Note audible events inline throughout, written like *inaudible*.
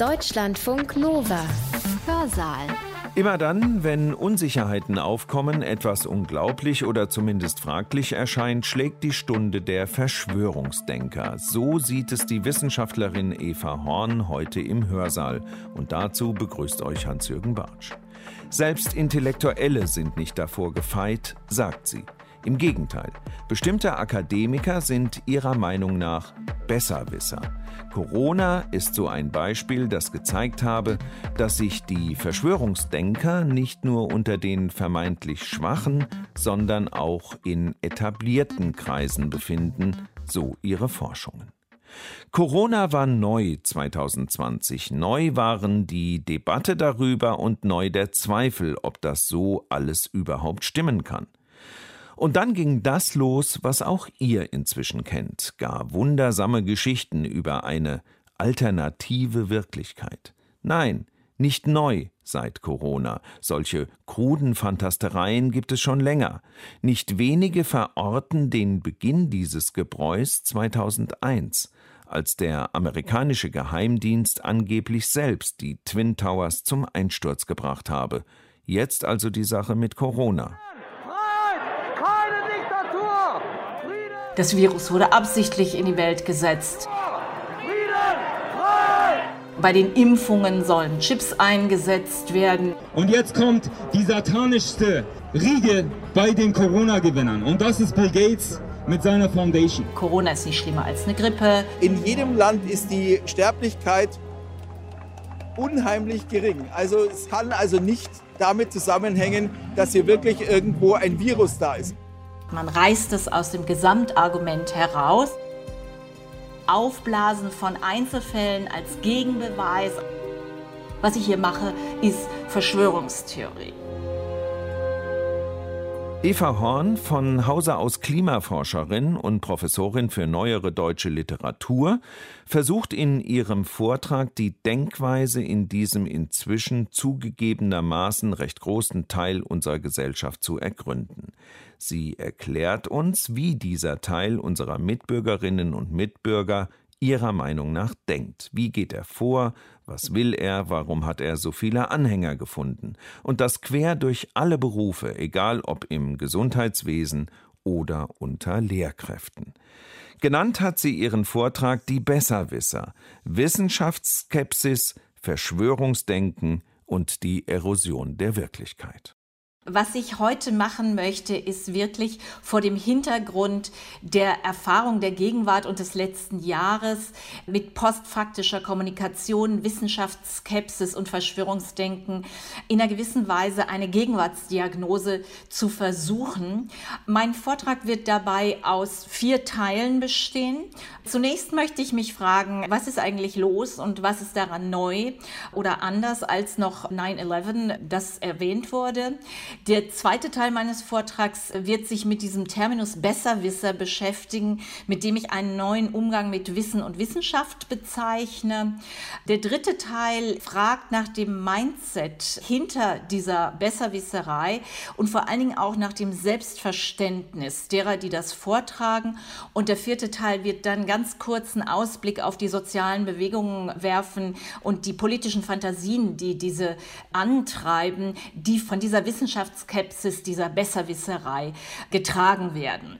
Deutschlandfunk Nova. Hörsaal. Immer dann, wenn Unsicherheiten aufkommen, etwas unglaublich oder zumindest fraglich erscheint, schlägt die Stunde der Verschwörungsdenker. So sieht es die Wissenschaftlerin Eva Horn heute im Hörsaal. Und dazu begrüßt euch Hans-Jürgen Bartsch. Selbst Intellektuelle sind nicht davor gefeit, sagt sie. Im Gegenteil, bestimmte Akademiker sind ihrer Meinung nach Besserwisser. Corona ist so ein Beispiel, das gezeigt habe, dass sich die Verschwörungsdenker nicht nur unter den vermeintlich Schwachen, sondern auch in etablierten Kreisen befinden, so ihre Forschungen. Corona war neu 2020. Neu waren die Debatte darüber und neu der Zweifel, ob das so alles überhaupt stimmen kann. Und dann ging das los, was auch ihr inzwischen kennt, gar wundersame Geschichten über eine alternative Wirklichkeit. Nein, nicht neu seit Corona. Solche kruden Fantastereien gibt es schon länger. Nicht wenige verorten den Beginn dieses Gebräus 2001, als der amerikanische Geheimdienst angeblich selbst die Twin Towers zum Einsturz gebracht habe. Jetzt also die Sache mit Corona. Das Virus wurde absichtlich in die Welt gesetzt. Bei den Impfungen sollen Chips eingesetzt werden. Und jetzt kommt die satanischste Riege bei den Corona-Gewinnern. Und das ist Bill Gates mit seiner Foundation. Corona ist nicht schlimmer als eine Grippe. In jedem Land ist die Sterblichkeit unheimlich gering. Also es kann also nicht damit zusammenhängen, dass hier wirklich irgendwo ein Virus da ist. Man reißt es aus dem Gesamtargument heraus. Aufblasen von Einzelfällen als Gegenbeweis. Was ich hier mache, ist Verschwörungstheorie. Eva Horn, von Hause aus Klimaforscherin und Professorin für neuere deutsche Literatur, versucht in ihrem Vortrag die Denkweise in diesem inzwischen zugegebenermaßen recht großen Teil unserer Gesellschaft zu ergründen. Sie erklärt uns, wie dieser Teil unserer Mitbürgerinnen und Mitbürger ihrer Meinung nach denkt. Wie geht er vor? Was will er? Warum hat er so viele Anhänger gefunden? Und das quer durch alle Berufe, egal ob im Gesundheitswesen oder unter Lehrkräften. Genannt hat sie ihren Vortrag Die Besserwisser, Wissenschaftsskepsis, Verschwörungsdenken und die Erosion der Wirklichkeit. Was ich heute machen möchte, ist wirklich vor dem Hintergrund der Erfahrung der Gegenwart und des letzten Jahres mit postfaktischer Kommunikation, Wissenschaftsskepsis und Verschwörungsdenken in einer gewissen Weise eine Gegenwartsdiagnose zu versuchen. Mein Vortrag wird dabei aus vier Teilen bestehen. Zunächst möchte ich mich fragen, was ist eigentlich los und was ist daran neu oder anders als noch 9-11, das erwähnt wurde. Der zweite Teil meines Vortrags wird sich mit diesem Terminus Besserwisser beschäftigen, mit dem ich einen neuen Umgang mit Wissen und Wissenschaft bezeichne. Der dritte Teil fragt nach dem Mindset hinter dieser Besserwisserei und vor allen Dingen auch nach dem Selbstverständnis derer, die das vortragen. Und der vierte Teil wird dann ganz kurzen Ausblick auf die sozialen Bewegungen werfen und die politischen Fantasien, die diese antreiben, die von dieser Wissenschaft Wissenschaftsskepsis, dieser Besserwisserei getragen werden.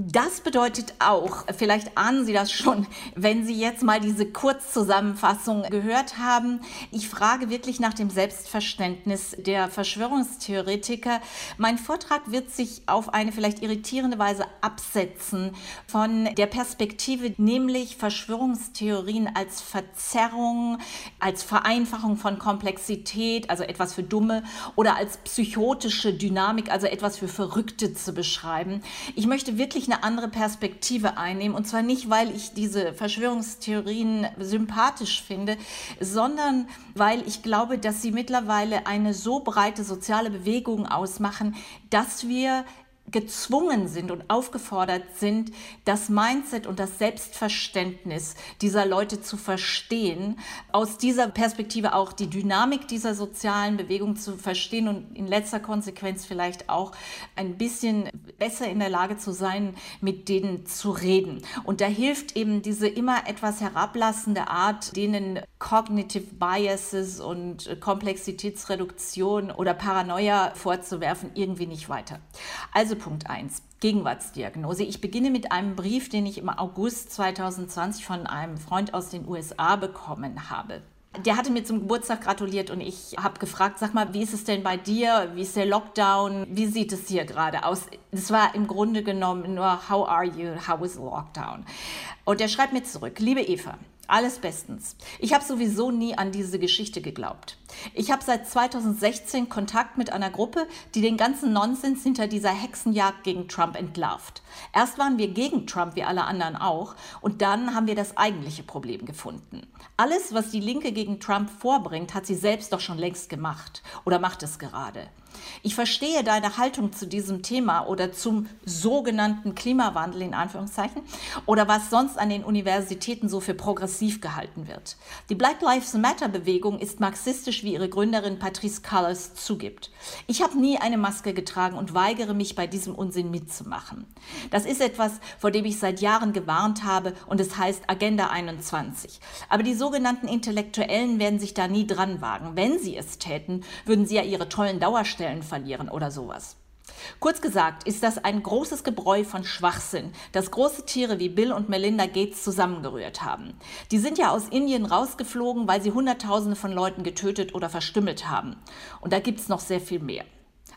Das bedeutet auch, vielleicht ahnen Sie das schon, wenn Sie jetzt mal diese Kurzzusammenfassung gehört haben. Ich frage wirklich nach dem Selbstverständnis der Verschwörungstheoretiker. Mein Vortrag wird sich auf eine vielleicht irritierende Weise absetzen von der Perspektive, nämlich Verschwörungstheorien als Verzerrung, als Vereinfachung von Komplexität, also etwas für Dumme, oder als psychotische Dynamik, also etwas für Verrückte zu beschreiben. Ich möchte wirklich eine andere Perspektive einnehmen. Und zwar nicht, weil ich diese Verschwörungstheorien sympathisch finde, sondern weil ich glaube, dass sie mittlerweile eine so breite soziale Bewegung ausmachen, dass wir gezwungen sind und aufgefordert sind, das Mindset und das Selbstverständnis dieser Leute zu verstehen, aus dieser Perspektive auch die Dynamik dieser sozialen Bewegung zu verstehen und in letzter Konsequenz vielleicht auch ein bisschen besser in der Lage zu sein, mit denen zu reden. Und da hilft eben diese immer etwas herablassende Art, denen Cognitive Biases und Komplexitätsreduktion oder Paranoia vorzuwerfen, irgendwie nicht weiter. Also Punkt 1. Gegenwartsdiagnose. Ich beginne mit einem Brief, den ich im August 2020 von einem Freund aus den USA bekommen habe. Der hatte mir zum Geburtstag gratuliert und ich habe gefragt, sag mal, wie ist es denn bei dir? Wie ist der Lockdown? Wie sieht es hier gerade aus? Es war im Grunde genommen nur, how are you? How is the Lockdown? Und er schreibt mir zurück, liebe Eva, alles bestens. Ich habe sowieso nie an diese Geschichte geglaubt. Ich habe seit 2016 Kontakt mit einer Gruppe, die den ganzen Nonsens hinter dieser Hexenjagd gegen Trump entlarvt. Erst waren wir gegen Trump, wie alle anderen auch, und dann haben wir das eigentliche Problem gefunden. Alles, was die Linke gegen Trump vorbringt, hat sie selbst doch schon längst gemacht oder macht es gerade. Ich verstehe deine Haltung zu diesem Thema oder zum sogenannten Klimawandel in Anführungszeichen oder was sonst an den Universitäten so für progressiv gehalten wird. Die Black Lives Matter Bewegung ist marxistisch, wie ihre Gründerin Patrice Cullors zugibt. Ich habe nie eine Maske getragen und weigere mich bei diesem Unsinn mitzumachen. Das ist etwas, vor dem ich seit Jahren gewarnt habe und es heißt Agenda 21. Aber die sogenannten Intellektuellen werden sich da nie dran wagen. Wenn sie es täten, würden sie ja ihre tollen Dauerstellen Stellen verlieren oder sowas. Kurz gesagt ist das ein großes Gebräu von Schwachsinn, das große Tiere wie Bill und Melinda Gates zusammengerührt haben. Die sind ja aus Indien rausgeflogen, weil sie Hunderttausende von Leuten getötet oder verstümmelt haben. Und da gibt es noch sehr viel mehr.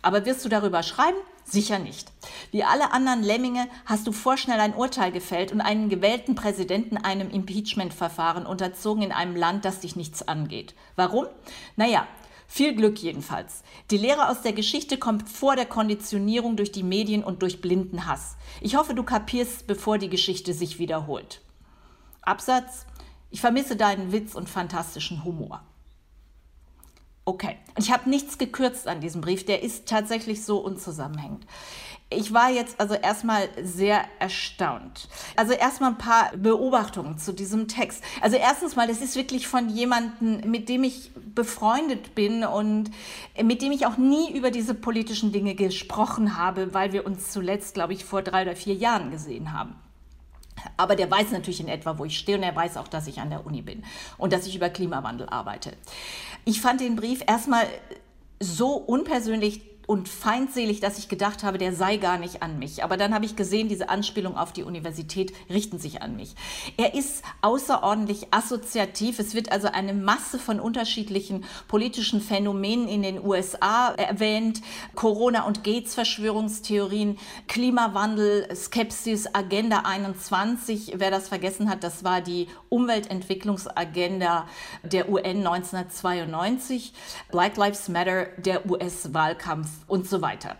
Aber wirst du darüber schreiben? Sicher nicht. Wie alle anderen Lemminge hast du vorschnell ein Urteil gefällt und einen gewählten Präsidenten einem Impeachment-Verfahren unterzogen in einem Land, das dich nichts angeht. Warum? Naja, viel Glück jedenfalls. Die Lehre aus der Geschichte kommt vor der Konditionierung durch die Medien und durch blinden Hass. Ich hoffe, du kapierst, bevor die Geschichte sich wiederholt. Absatz. Ich vermisse deinen Witz und fantastischen Humor. Okay. Und ich habe nichts gekürzt an diesem Brief. Der ist tatsächlich so unzusammenhängend ich war jetzt also erstmal sehr erstaunt. Also erstmal ein paar Beobachtungen zu diesem Text. Also erstens mal, das ist wirklich von jemandem, mit dem ich befreundet bin und mit dem ich auch nie über diese politischen Dinge gesprochen habe, weil wir uns zuletzt, glaube ich, vor drei oder vier Jahren gesehen haben. Aber der weiß natürlich in etwa, wo ich stehe und er weiß auch, dass ich an der Uni bin und dass ich über Klimawandel arbeite. Ich fand den Brief erstmal so unpersönlich und feindselig, dass ich gedacht habe, der sei gar nicht an mich. Aber dann habe ich gesehen, diese Anspielung auf die Universität richten sich an mich. Er ist außerordentlich assoziativ. Es wird also eine Masse von unterschiedlichen politischen Phänomenen in den USA erwähnt. Corona und Gates Verschwörungstheorien, Klimawandel, Skepsis, Agenda 21. Wer das vergessen hat, das war die Umweltentwicklungsagenda der UN 1992. Black Lives Matter, der US-Wahlkampf und so weiter.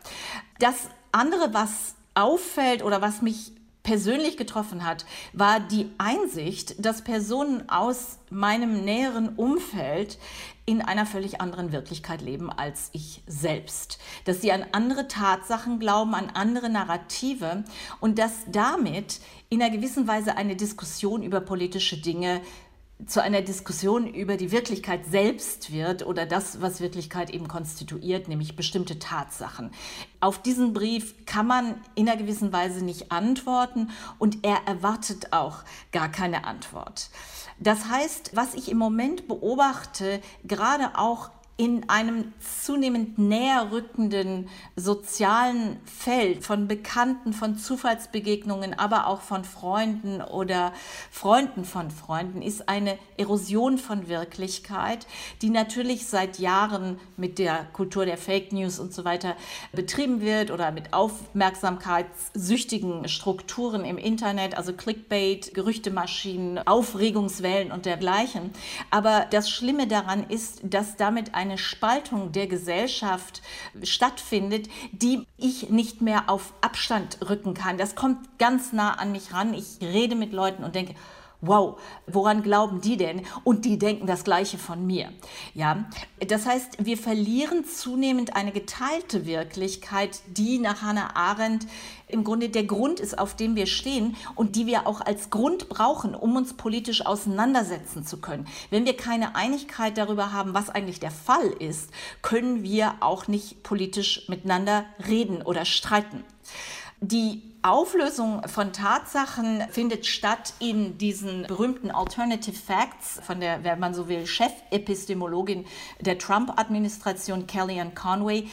Das andere, was auffällt oder was mich persönlich getroffen hat, war die Einsicht, dass Personen aus meinem näheren Umfeld in einer völlig anderen Wirklichkeit leben als ich selbst. Dass sie an andere Tatsachen glauben, an andere Narrative und dass damit in einer gewissen Weise eine Diskussion über politische Dinge zu einer Diskussion über die Wirklichkeit selbst wird oder das, was Wirklichkeit eben konstituiert, nämlich bestimmte Tatsachen. Auf diesen Brief kann man in einer gewissen Weise nicht antworten und er erwartet auch gar keine Antwort. Das heißt, was ich im Moment beobachte, gerade auch in einem zunehmend näher rückenden sozialen Feld von Bekannten, von Zufallsbegegnungen, aber auch von Freunden oder Freunden von Freunden ist eine Erosion von Wirklichkeit, die natürlich seit Jahren mit der Kultur der Fake News und so weiter betrieben wird oder mit aufmerksamkeitssüchtigen Strukturen im Internet, also Clickbait, Gerüchtemaschinen, Aufregungswellen und dergleichen. Aber das Schlimme daran ist, dass damit eine eine Spaltung der Gesellschaft stattfindet, die ich nicht mehr auf Abstand rücken kann. Das kommt ganz nah an mich ran. Ich rede mit Leuten und denke, wow, woran glauben die denn? Und die denken das Gleiche von mir. Ja, das heißt, wir verlieren zunehmend eine geteilte Wirklichkeit, die nach Hannah Arendt im Grunde der Grund ist, auf dem wir stehen und die wir auch als Grund brauchen, um uns politisch auseinandersetzen zu können. Wenn wir keine Einigkeit darüber haben, was eigentlich der Fall ist, können wir auch nicht politisch miteinander reden oder streiten. Die Auflösung von Tatsachen findet statt in diesen berühmten Alternative Facts von der, wenn man so will, Chefepistemologin der Trump-Administration, Kellyanne Conway.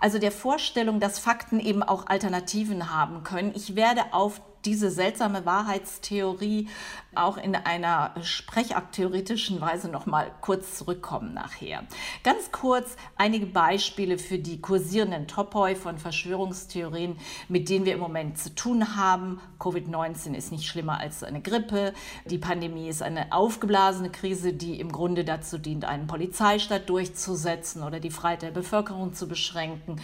Also der Vorstellung, dass Fakten eben auch Alternativen haben können. Ich werde auf diese seltsame Wahrheitstheorie auch in einer sprechakttheoretischen Weise noch mal kurz zurückkommen nachher. Ganz kurz einige Beispiele für die kursierenden Topoi von Verschwörungstheorien, mit denen wir im Moment zu tun haben. Covid-19 ist nicht schlimmer als eine Grippe. Die Pandemie ist eine aufgeblasene Krise, die im Grunde dazu dient, einen Polizeistaat durchzusetzen oder die Freiheit der Bevölkerung zu beschränken.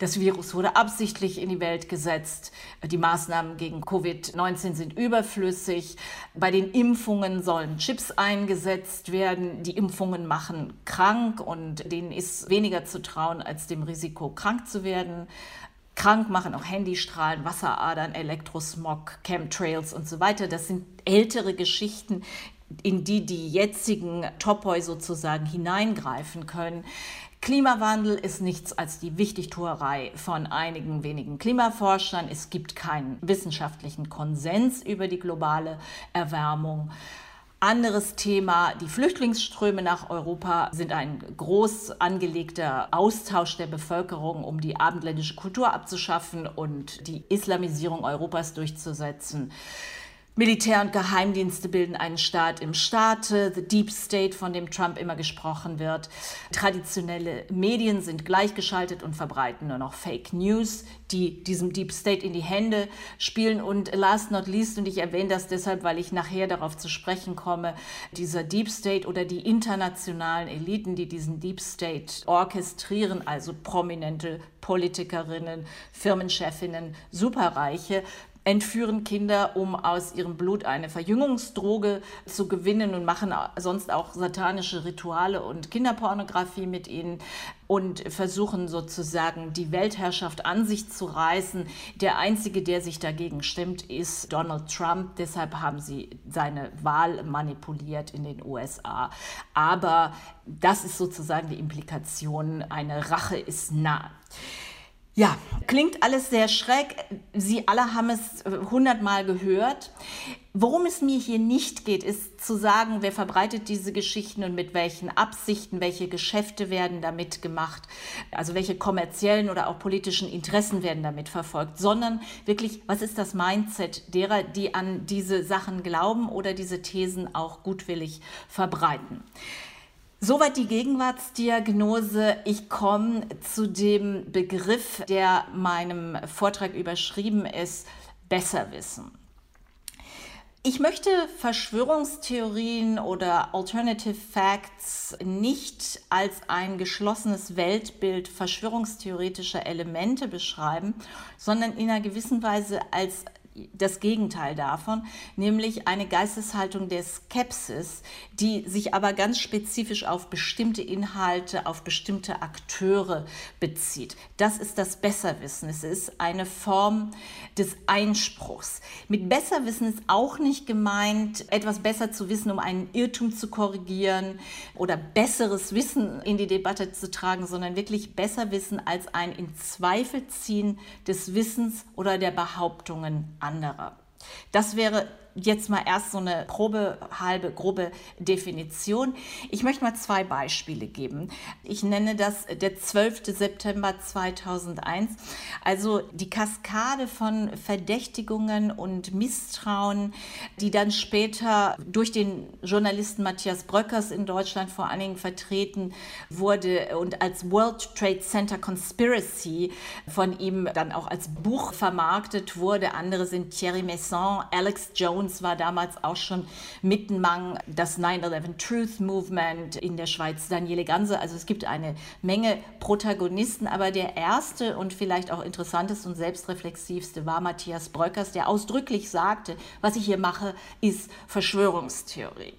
Das Virus wurde absichtlich in die Welt gesetzt. Die Maßnahmen gegen Covid-19 sind überflüssig. Bei den Impfungen sollen Chips eingesetzt werden. Die Impfungen machen krank und denen ist weniger zu trauen als dem Risiko, krank zu werden. Krank machen auch Handystrahlen, Wasseradern, Elektrosmog, Chemtrails und so weiter. Das sind ältere Geschichten, in die die jetzigen Topoi sozusagen hineingreifen können. Klimawandel ist nichts als die Wichtigtuerei von einigen wenigen Klimaforschern. Es gibt keinen wissenschaftlichen Konsens über die globale Erwärmung. Anderes Thema, die Flüchtlingsströme nach Europa sind ein groß angelegter Austausch der Bevölkerung, um die abendländische Kultur abzuschaffen und die Islamisierung Europas durchzusetzen. Militär und Geheimdienste bilden einen Staat im Staate, the Deep State, von dem Trump immer gesprochen wird. Traditionelle Medien sind gleichgeschaltet und verbreiten nur noch Fake News, die diesem Deep State in die Hände spielen. Und last not least, und ich erwähne das deshalb, weil ich nachher darauf zu sprechen komme, dieser Deep State oder die internationalen Eliten, die diesen Deep State orchestrieren, also prominente Politikerinnen, Firmenchefinnen, Superreiche, entführen Kinder, um aus ihrem Blut eine Verjüngungsdroge zu gewinnen und machen sonst auch satanische Rituale und Kinderpornografie mit ihnen und versuchen sozusagen die Weltherrschaft an sich zu reißen. Der einzige, der sich dagegen stimmt, ist Donald Trump. Deshalb haben sie seine Wahl manipuliert in den USA. Aber das ist sozusagen die Implikation. Eine Rache ist nah. Ja, klingt alles sehr schräg. Sie alle haben es äh, hundertmal gehört. Worum es mir hier nicht geht, ist zu sagen, wer verbreitet diese Geschichten und mit welchen Absichten, welche Geschäfte werden damit gemacht, also welche kommerziellen oder auch politischen Interessen werden damit verfolgt, sondern wirklich, was ist das Mindset derer, die an diese Sachen glauben oder diese Thesen auch gutwillig verbreiten. Soweit die Gegenwartsdiagnose. Ich komme zu dem Begriff, der meinem Vortrag überschrieben ist, Besserwissen. Ich möchte Verschwörungstheorien oder Alternative Facts nicht als ein geschlossenes Weltbild verschwörungstheoretischer Elemente beschreiben, sondern in einer gewissen Weise als das Gegenteil davon, nämlich eine Geisteshaltung der Skepsis, die sich aber ganz spezifisch auf bestimmte Inhalte, auf bestimmte Akteure bezieht. Das ist das Besserwissen. Es ist eine Form des Einspruchs. Mit Besserwissen ist auch nicht gemeint, etwas besser zu wissen, um einen Irrtum zu korrigieren oder besseres Wissen in die Debatte zu tragen, sondern wirklich Besserwissen als ein in Zweifel ziehen des Wissens oder der Behauptungen anderer. Das wäre jetzt mal erst so eine grobe, halbe, grobe Definition. Ich möchte mal zwei Beispiele geben. Ich nenne das der 12. September 2001. Also die Kaskade von Verdächtigungen und Misstrauen, die dann später durch den Journalisten Matthias Bröckers in Deutschland vor allen Dingen vertreten wurde und als World Trade Center Conspiracy von ihm dann auch als Buch vermarktet wurde. Andere sind Thierry Messon, Alex Jones, uns war damals auch schon Mittenmang, das 9-11 Truth Movement in der Schweiz, Daniele Ganse. Also es gibt eine Menge Protagonisten, aber der erste und vielleicht auch interessanteste und selbstreflexivste war Matthias Bröckers, der ausdrücklich sagte, was ich hier mache, ist Verschwörungstheorie.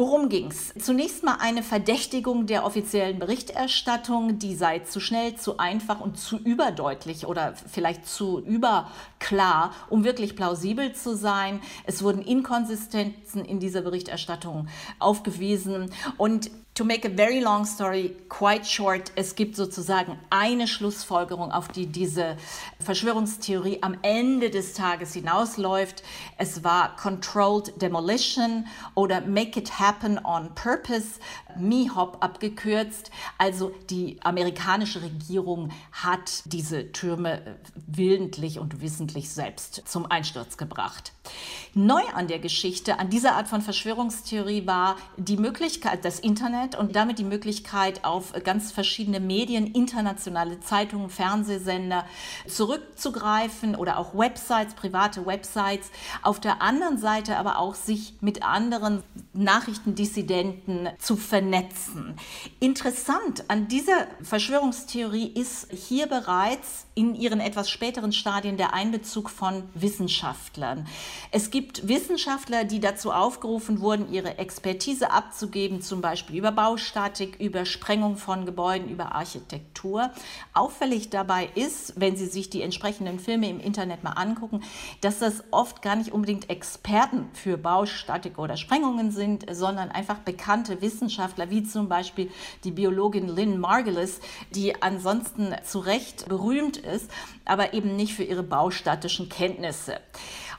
Worum ging's? Zunächst mal eine Verdächtigung der offiziellen Berichterstattung, die sei zu schnell, zu einfach und zu überdeutlich oder vielleicht zu überklar, um wirklich plausibel zu sein. Es wurden Inkonsistenzen in dieser Berichterstattung aufgewiesen und To make a very long story quite short, es gibt sozusagen eine Schlussfolgerung, auf die diese Verschwörungstheorie am Ende des Tages hinausläuft. Es war Controlled Demolition oder Make It Happen on Purpose, MIHOP abgekürzt. Also die amerikanische Regierung hat diese Türme willentlich und wissentlich selbst zum Einsturz gebracht. Neu an der Geschichte, an dieser Art von Verschwörungstheorie war die Möglichkeit, das Internet und damit die Möglichkeit, auf ganz verschiedene Medien, internationale Zeitungen, Fernsehsender zurückzugreifen oder auch Websites, private Websites. Auf der anderen Seite aber auch sich mit anderen Nachrichtendissidenten zu vernetzen. Interessant an dieser Verschwörungstheorie ist hier bereits in ihren etwas späteren Stadien der Einbezug von Wissenschaftlern. Es gibt Wissenschaftler, die dazu aufgerufen wurden, ihre Expertise abzugeben, zum Beispiel über Baustatik, über Sprengung von Gebäuden, über Architektur. Auffällig dabei ist, wenn Sie sich die entsprechenden Filme im Internet mal angucken, dass das oft gar nicht unbedingt Experten für Baustatik oder Sprengungen sind, sondern einfach bekannte Wissenschaftler, wie zum Beispiel die Biologin Lynn Margulis, die ansonsten zu Recht berühmt ist, aber eben nicht für ihre baustatischen Kenntnisse.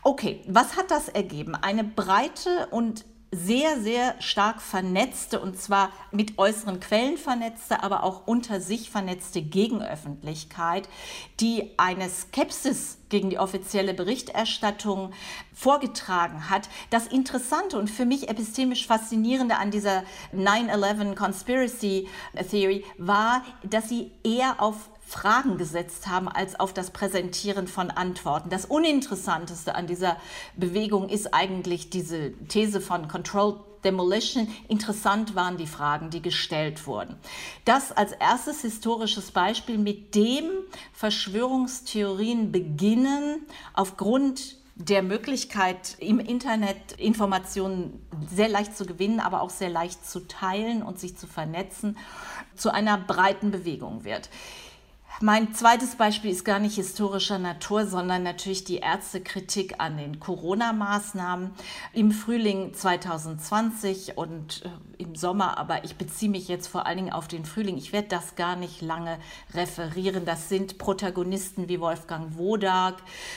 Okay, was hat das ergeben? Eine breite und sehr, sehr stark vernetzte, und zwar mit äußeren Quellen vernetzte, aber auch unter sich vernetzte Gegenöffentlichkeit, die eine Skepsis gegen die offizielle Berichterstattung vorgetragen hat. Das Interessante und für mich epistemisch faszinierende an dieser 9-11 Conspiracy Theory war, dass sie eher auf Fragen gesetzt haben als auf das Präsentieren von Antworten. Das Uninteressanteste an dieser Bewegung ist eigentlich diese These von Controlled Demolition. Interessant waren die Fragen, die gestellt wurden. Das als erstes historisches Beispiel, mit dem Verschwörungstheorien beginnen, aufgrund der Möglichkeit, im Internet Informationen sehr leicht zu gewinnen, aber auch sehr leicht zu teilen und sich zu vernetzen, zu einer breiten Bewegung wird. Mein zweites Beispiel ist gar nicht historischer Natur, sondern natürlich die Ärztekritik an den Corona-Maßnahmen im Frühling 2020 und äh, im Sommer, aber ich beziehe mich jetzt vor allen Dingen auf den Frühling. Ich werde das gar nicht lange referieren. Das sind Protagonisten wie Wolfgang Wodak,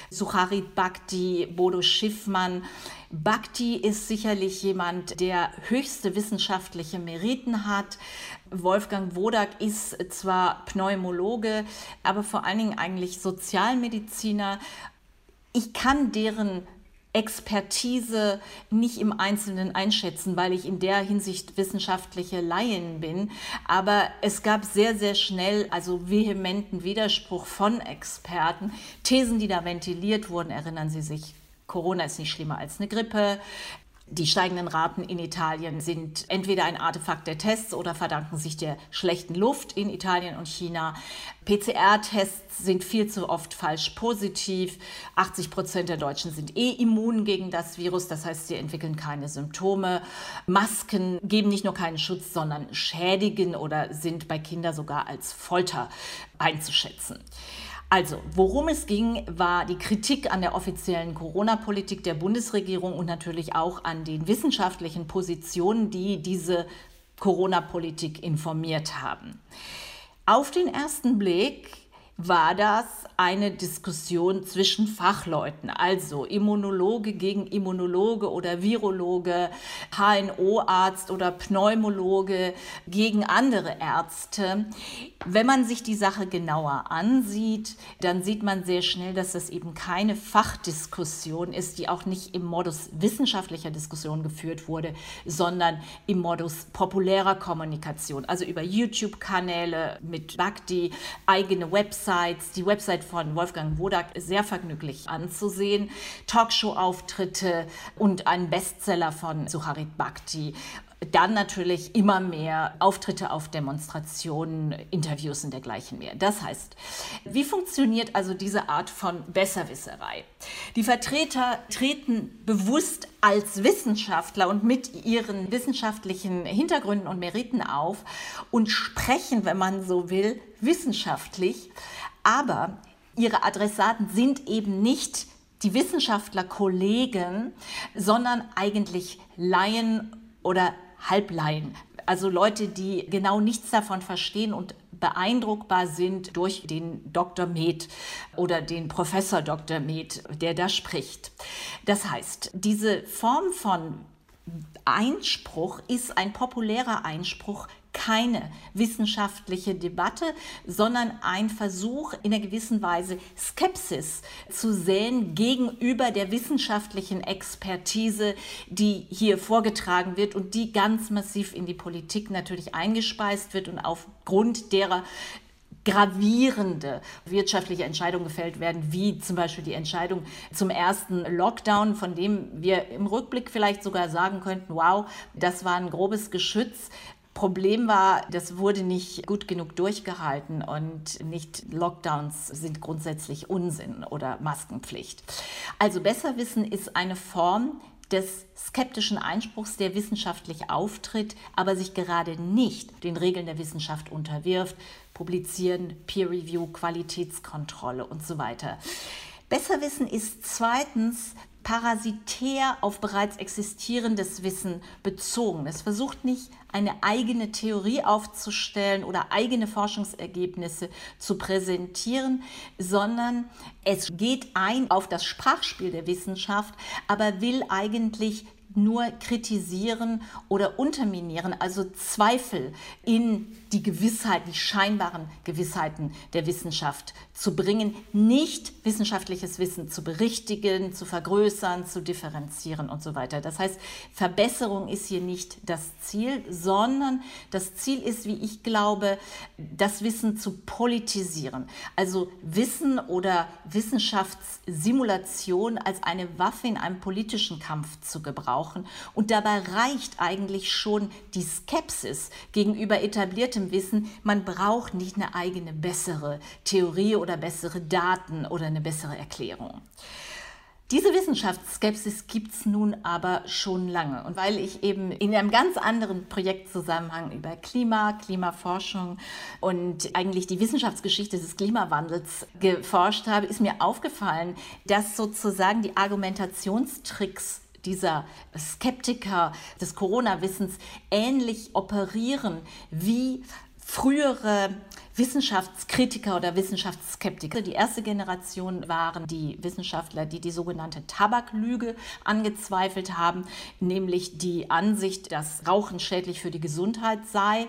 Sucharit Bhakti, Bodo Schiffmann. Bhakti ist sicherlich jemand, der höchste wissenschaftliche Meriten hat. Wolfgang Wodak ist zwar Pneumologe, aber vor allen Dingen eigentlich Sozialmediziner. Ich kann deren Expertise nicht im Einzelnen einschätzen, weil ich in der Hinsicht wissenschaftliche Laien bin. Aber es gab sehr, sehr schnell also vehementen Widerspruch von Experten. Thesen, die da ventiliert wurden, erinnern Sie sich. Corona ist nicht schlimmer als eine Grippe. Die steigenden Raten in Italien sind entweder ein Artefakt der Tests oder verdanken sich der schlechten Luft in Italien und China. PCR-Tests sind viel zu oft falsch positiv. 80 Prozent der Deutschen sind eh immun gegen das Virus, das heißt, sie entwickeln keine Symptome. Masken geben nicht nur keinen Schutz, sondern schädigen oder sind bei Kindern sogar als Folter einzuschätzen. Also, worum es ging, war die Kritik an der offiziellen Corona-Politik der Bundesregierung und natürlich auch an den wissenschaftlichen Positionen, die diese Corona-Politik informiert haben. Auf den ersten Blick war das eine Diskussion zwischen Fachleuten, also Immunologe gegen Immunologe oder Virologe, HNO-Arzt oder Pneumologe gegen andere Ärzte. Wenn man sich die Sache genauer ansieht, dann sieht man sehr schnell, dass das eben keine Fachdiskussion ist, die auch nicht im Modus wissenschaftlicher Diskussion geführt wurde, sondern im Modus populärer Kommunikation, also über YouTube-Kanäle mit Bhakti, eigene Websites, Websites, die Website von Wolfgang Wodak ist sehr vergnüglich anzusehen, Talkshow-Auftritte und ein Bestseller von Sucharit Bhakti dann natürlich immer mehr Auftritte auf Demonstrationen, Interviews und dergleichen mehr. Das heißt, wie funktioniert also diese Art von Besserwisserei? Die Vertreter treten bewusst als Wissenschaftler und mit ihren wissenschaftlichen Hintergründen und Meriten auf und sprechen, wenn man so will, wissenschaftlich. Aber ihre Adressaten sind eben nicht die Wissenschaftler-Kollegen, sondern eigentlich Laien oder Halbleien. Also Leute, die genau nichts davon verstehen und beeindruckbar sind durch den Dr. Med oder den Professor Dr. Med, der da spricht. Das heißt, diese Form von Einspruch ist ein populärer Einspruch, keine wissenschaftliche Debatte, sondern ein Versuch in einer gewissen Weise Skepsis zu säen gegenüber der wissenschaftlichen Expertise, die hier vorgetragen wird und die ganz massiv in die Politik natürlich eingespeist wird und aufgrund derer gravierende wirtschaftliche Entscheidungen gefällt werden, wie zum Beispiel die Entscheidung zum ersten Lockdown, von dem wir im Rückblick vielleicht sogar sagen könnten, wow, das war ein grobes Geschütz, Problem war, das wurde nicht gut genug durchgehalten und nicht Lockdowns sind grundsätzlich Unsinn oder Maskenpflicht. Also Besserwissen ist eine Form des skeptischen Einspruchs, der wissenschaftlich auftritt, aber sich gerade nicht den Regeln der Wissenschaft unterwirft, publizieren, Peer Review, Qualitätskontrolle und so weiter. Besserwissen ist zweitens parasitär auf bereits existierendes Wissen bezogen. Es versucht nicht, eine eigene Theorie aufzustellen oder eigene Forschungsergebnisse zu präsentieren, sondern es geht ein auf das Sprachspiel der Wissenschaft, aber will eigentlich nur kritisieren oder unterminieren, also Zweifel in die Gewissheit, die scheinbaren Gewissheiten der Wissenschaft zu bringen, nicht wissenschaftliches Wissen zu berichtigen, zu vergrößern, zu differenzieren und so weiter. Das heißt, Verbesserung ist hier nicht das Ziel, sondern das Ziel ist, wie ich glaube, das Wissen zu politisieren. Also Wissen oder Wissenschaftssimulation als eine Waffe in einem politischen Kampf zu gebrauchen. Und dabei reicht eigentlich schon die Skepsis gegenüber etabliertem Wissen, man braucht nicht eine eigene bessere Theorie oder bessere Daten oder eine bessere Erklärung. Diese Wissenschaftsskepsis gibt es nun aber schon lange. Und weil ich eben in einem ganz anderen Projektzusammenhang über Klima, Klimaforschung und eigentlich die Wissenschaftsgeschichte des Klimawandels geforscht habe, ist mir aufgefallen, dass sozusagen die Argumentationstricks dieser Skeptiker des Corona-Wissens ähnlich operieren wie frühere Wissenschaftskritiker oder Wissenschaftsskeptiker. Die erste Generation waren die Wissenschaftler, die die sogenannte Tabaklüge angezweifelt haben, nämlich die Ansicht, dass Rauchen schädlich für die Gesundheit sei.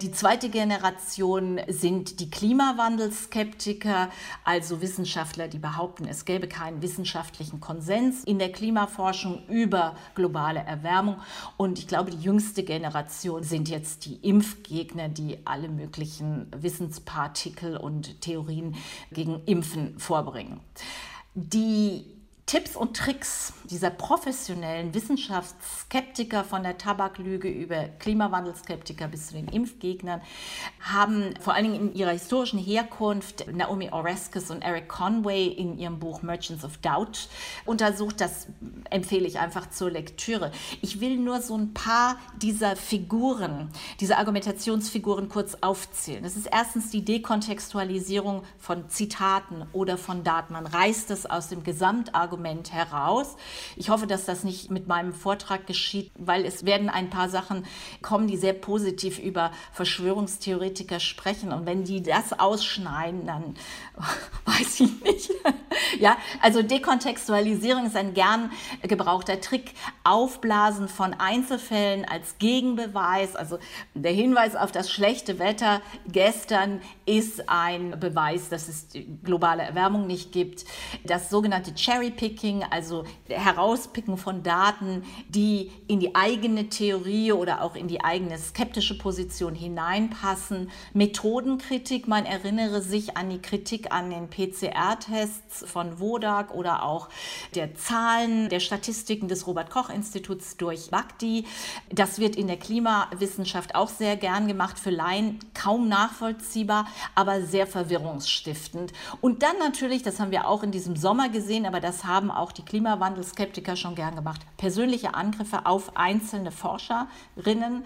Die zweite Generation sind die Klimawandelskeptiker, also Wissenschaftler, die behaupten, es gäbe keinen wissenschaftlichen Konsens in der Klimaforschung über globale Erwärmung. Und ich glaube, die jüngste Generation sind jetzt die Impfgegner, die alle möglichen Wissenschaftler Wissenspartikel und Theorien gegen Impfen vorbringen. Die Tipps und Tricks dieser professionellen Wissenschaftsskeptiker von der Tabaklüge über Klimawandelskeptiker bis zu den Impfgegnern haben vor allen Dingen in ihrer historischen Herkunft Naomi Oreskes und Eric Conway in ihrem Buch Merchants of Doubt untersucht. Das empfehle ich einfach zur Lektüre. Ich will nur so ein paar dieser Figuren, dieser Argumentationsfiguren kurz aufzählen. Das ist erstens die Dekontextualisierung von Zitaten oder von Daten. Man reißt es aus dem Gesamtargument Argument heraus. Ich hoffe, dass das nicht mit meinem Vortrag geschieht, weil es werden ein paar Sachen kommen, die sehr positiv über Verschwörungstheoretiker sprechen. Und wenn die das ausschneiden, dann *laughs* weiß ich nicht. ja, also Dekontextualisierung ist ein gern gebrauchter Trick. Aufblasen von Einzelfällen als Gegenbeweis. Also der Hinweis auf das schlechte Wetter gestern ist ein Beweis, dass es globale Erwärmung nicht gibt. Das sogenannte Cherry Picking Cherry-Picking, also Herauspicken von Daten, die in die eigene Theorie oder auch in die eigene skeptische Position hineinpassen. Methodenkritik, man erinnere sich an die Kritik an den PCR-Tests von Wodak oder auch der Zahlen, der Statistiken des Robert-Koch-Instituts durch Bakti. Das wird in der Klimawissenschaft auch sehr gern gemacht, für Laien kaum nachvollziehbar, aber sehr verwirrungsstiftend. Und dann natürlich, das haben wir auch in diesem Sommer gesehen, aber das haben auch die Klimawandelskeptiker schon gern gemacht, persönliche Angriffe auf einzelne Forscherinnen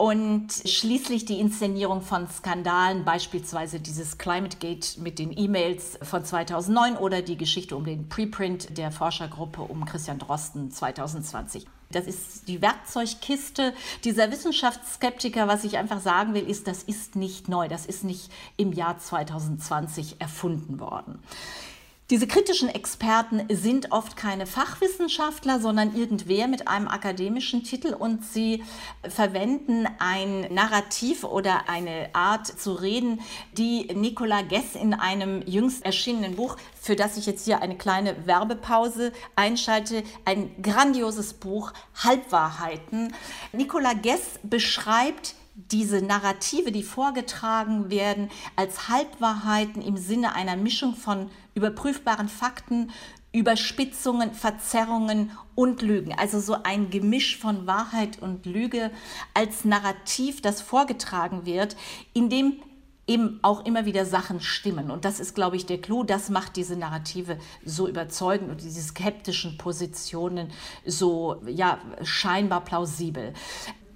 und schließlich die Inszenierung von Skandalen, beispielsweise dieses Climate Gate mit den E-Mails von 2009 oder die Geschichte um den Preprint der Forschergruppe um Christian Drosten 2020. Das ist die Werkzeugkiste dieser Wissenschaftsskeptiker. Was ich einfach sagen will, ist, das ist nicht neu. Das ist nicht im Jahr 2020 erfunden worden. Diese kritischen Experten sind oft keine Fachwissenschaftler, sondern irgendwer mit einem akademischen Titel und sie verwenden ein Narrativ oder eine Art zu reden, die Nicola Gess in einem jüngst erschienenen Buch, für das ich jetzt hier eine kleine Werbepause einschalte, ein grandioses Buch, Halbwahrheiten. Nicola Gess beschreibt diese Narrative, die vorgetragen werden, als Halbwahrheiten im Sinne einer Mischung von überprüfbaren Fakten, Überspitzungen, Verzerrungen und Lügen. Also so ein Gemisch von Wahrheit und Lüge als Narrativ, das vorgetragen wird, in dem eben auch immer wieder Sachen stimmen. Und das ist, glaube ich, der Clou. Das macht diese Narrative so überzeugend und diese skeptischen Positionen so ja, scheinbar plausibel.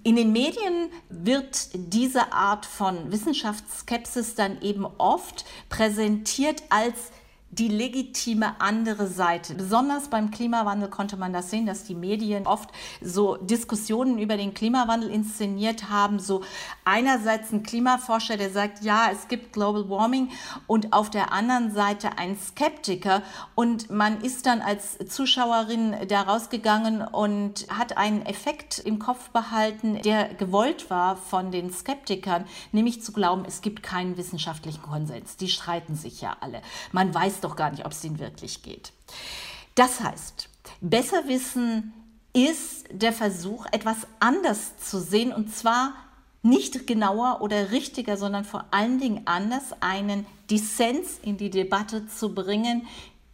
In den Medien wird diese Art von Wissenschaftsskepsis dann eben oft präsentiert als die legitime andere Seite. Besonders beim Klimawandel konnte man das sehen, dass die Medien oft so Diskussionen über den Klimawandel inszeniert haben. So einerseits ein Klimaforscher, der sagt, ja, es gibt Global Warming und auf der anderen Seite ein Skeptiker. Und man ist dann als Zuschauerin da rausgegangen und hat einen Effekt im Kopf behalten, der gewollt war von den Skeptikern, nämlich zu glauben, es gibt keinen wissenschaftlichen Konsens. Die streiten sich ja alle. Man weiß doch gar nicht, ob es ihnen wirklich geht. Das heißt, besser wissen ist der Versuch, etwas anders zu sehen und zwar nicht genauer oder richtiger, sondern vor allen Dingen anders, einen Dissens in die Debatte zu bringen,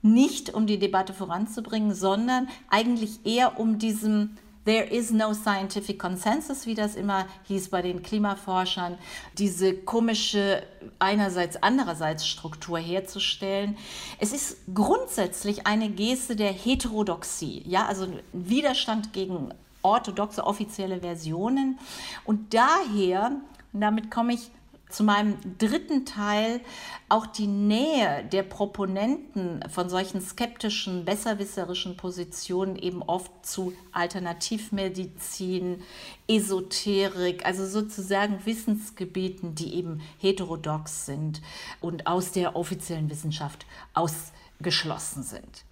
nicht um die Debatte voranzubringen, sondern eigentlich eher um diesem There is no scientific consensus, wie das immer hieß bei den Klimaforschern, diese komische einerseits andererseits Struktur herzustellen. Es ist grundsätzlich eine Geste der Heterodoxie, ja, also Widerstand gegen orthodoxe offizielle Versionen und daher, und damit komme ich zu meinem dritten Teil auch die Nähe der Proponenten von solchen skeptischen, besserwisserischen Positionen eben oft zu Alternativmedizin, Esoterik, also sozusagen Wissensgebieten, die eben heterodox sind und aus der offiziellen Wissenschaft ausgeschlossen sind.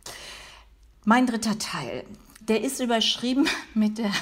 Mein dritter Teil, der ist überschrieben *laughs* mit der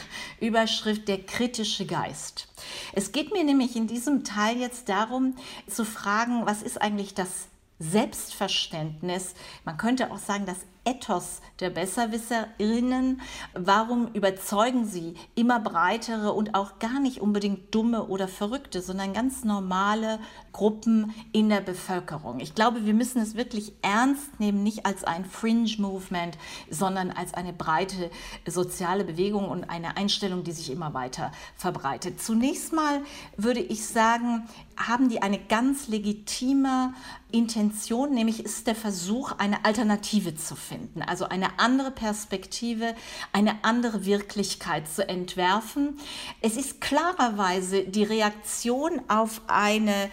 Überschrift Der kritische Geist. Es geht mir nämlich in diesem Teil jetzt darum zu fragen, was ist eigentlich das Selbstverständnis, man könnte auch sagen, das Ethos der Besserwisserinnen. Warum überzeugen sie immer breitere und auch gar nicht unbedingt dumme oder verrückte, sondern ganz normale Gruppen in der Bevölkerung? Ich glaube, wir müssen es wirklich ernst nehmen, nicht als ein Fringe-Movement, sondern als eine breite soziale Bewegung und eine Einstellung, die sich immer weiter verbreitet. Zunächst mal würde ich sagen, haben die eine ganz legitime Intention, nämlich ist der Versuch, eine Alternative zu finden, also eine andere Perspektive, eine andere Wirklichkeit zu entwerfen. Es ist klarerweise die Reaktion auf eine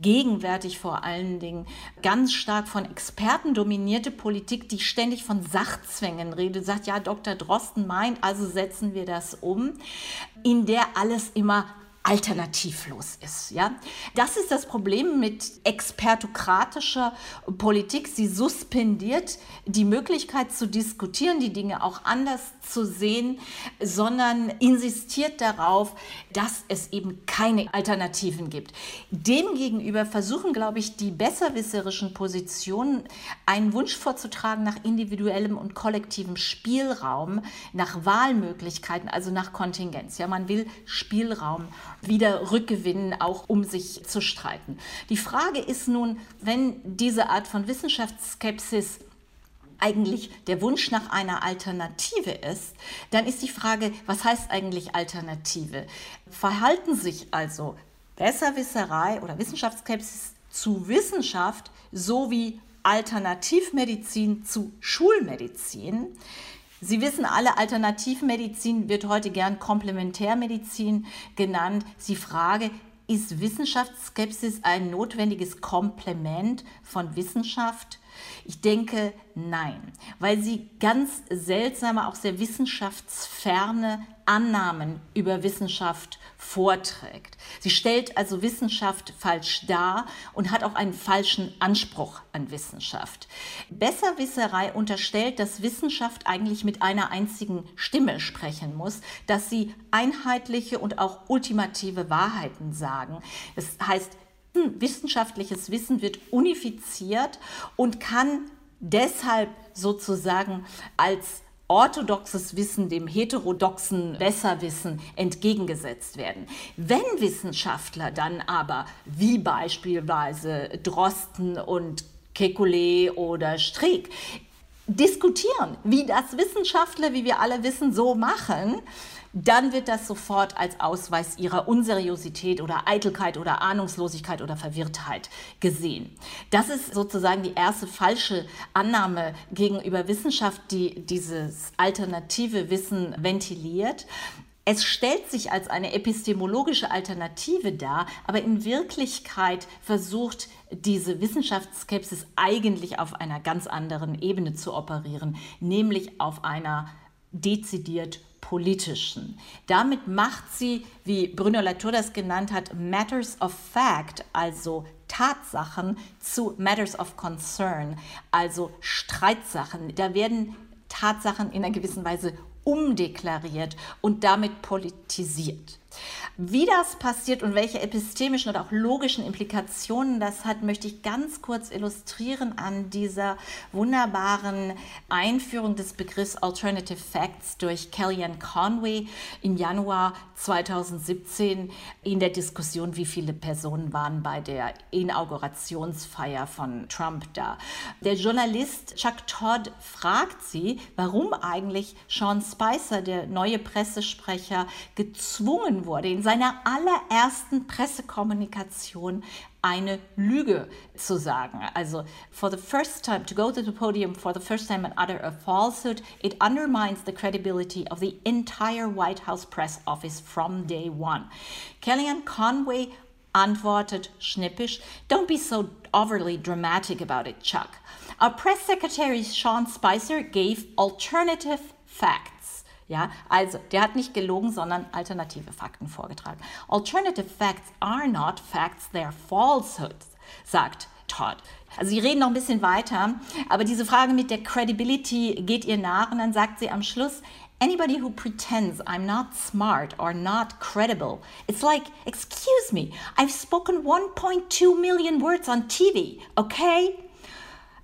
gegenwärtig vor allen Dingen ganz stark von Experten dominierte Politik, die ständig von Sachzwängen redet, sagt, ja, Dr. Drosten meint, also setzen wir das um, in der alles immer alternativlos ist. Ja? Das ist das Problem mit expertokratischer Politik. Sie suspendiert die Möglichkeit zu diskutieren, die Dinge auch anders zu sehen, sondern insistiert darauf, dass es eben keine Alternativen gibt. Demgegenüber versuchen, glaube ich, die besserwisserischen Positionen einen Wunsch vorzutragen nach individuellem und kollektivem Spielraum, nach Wahlmöglichkeiten, also nach Kontingenz. Ja, man will Spielraum wieder rückgewinnen, auch um sich zu streiten. Die Frage ist nun, wenn diese Art von Wissenschaftsskepsis eigentlich der Wunsch nach einer Alternative ist, dann ist die Frage, was heißt eigentlich Alternative? Verhalten sich also Besserwisserei oder Wissenschaftsskepsis zu Wissenschaft sowie Alternativmedizin zu Schulmedizin? Sie wissen alle, Alternativmedizin wird heute gern Komplementärmedizin genannt. Die Frage, ist Wissenschaftsskepsis ein notwendiges Komplement von Wissenschaft? Ich denke, nein, weil sie ganz seltsame, auch sehr wissenschaftsferne Annahmen über Wissenschaft vorträgt. Sie stellt also Wissenschaft falsch dar und hat auch einen falschen Anspruch an Wissenschaft. Besserwisserei unterstellt, dass Wissenschaft eigentlich mit einer einzigen Stimme sprechen muss, dass sie einheitliche und auch ultimative Wahrheiten sagen. Das heißt, wissenschaftliches Wissen wird unifiziert und kann deshalb sozusagen als orthodoxes Wissen dem heterodoxen Besserwissen entgegengesetzt werden. Wenn Wissenschaftler dann aber, wie beispielsweise Drosten und Kekulé oder Streeck, diskutieren, wie das Wissenschaftler, wie wir alle wissen, so machen, dann wird das sofort als Ausweis ihrer Unseriosität oder Eitelkeit oder Ahnungslosigkeit oder Verwirrtheit gesehen. Das ist sozusagen die erste falsche Annahme gegenüber Wissenschaft, die dieses alternative Wissen ventiliert. Es stellt sich als eine epistemologische Alternative dar, aber in Wirklichkeit versucht diese Wissenschaftsskepsis eigentlich auf einer ganz anderen Ebene zu operieren, nämlich auf einer dezidiert politischen. Damit macht sie, wie Bruno Latour das genannt hat, Matters of Fact, also Tatsachen, zu Matters of Concern, also Streitsachen. Da werden Tatsachen in einer gewissen Weise umdeklariert und damit politisiert. Wie das passiert und welche epistemischen oder auch logischen Implikationen das hat, möchte ich ganz kurz illustrieren an dieser wunderbaren Einführung des Begriffs Alternative Facts durch Kellyanne Conway im Januar 2017 in der Diskussion, wie viele Personen waren bei der Inaugurationsfeier von Trump da. Der Journalist Chuck Todd fragt sie, warum eigentlich Sean Spicer, der neue Pressesprecher, gezwungen wurde, in seiner allerersten Pressekommunikation eine Lüge zu sagen. Also, for the first time, to go to the podium for the first time and utter a falsehood, it undermines the credibility of the entire White House press office from day one. Kellyanne Conway antwortet schnippisch, don't be so overly dramatic about it, Chuck. Our press secretary Sean Spicer gave alternative facts. Ja, also der hat nicht gelogen, sondern alternative Fakten vorgetragen. Alternative facts are not facts, they're falsehoods, sagt Todd. Also sie reden noch ein bisschen weiter, aber diese Frage mit der Credibility geht ihr nach und dann sagt sie am Schluss, Anybody who pretends I'm not smart or not credible, it's like, excuse me, I've spoken 1.2 million words on TV, okay?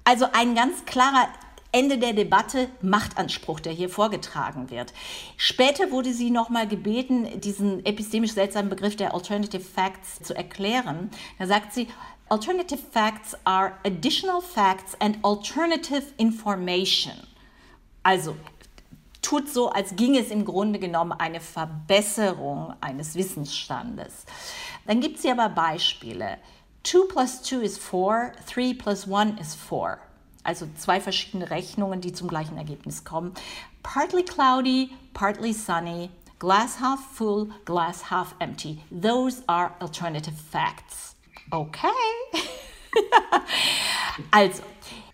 Also ein ganz klarer Ende der Debatte Machtanspruch, der hier vorgetragen wird. Später wurde sie nochmal gebeten, diesen epistemisch seltsamen Begriff der Alternative Facts zu erklären. Da sagt sie, Alternative Facts are additional facts and alternative information. Also tut so, als ginge es im Grunde genommen eine Verbesserung eines Wissensstandes. Dann gibt sie aber Beispiele. 2 plus 2 is 4, 3 plus 1 is 4. Also zwei verschiedene Rechnungen, die zum gleichen Ergebnis kommen. Partly cloudy, partly sunny, glass half full, glass half empty. Those are alternative facts. Okay. *laughs* also,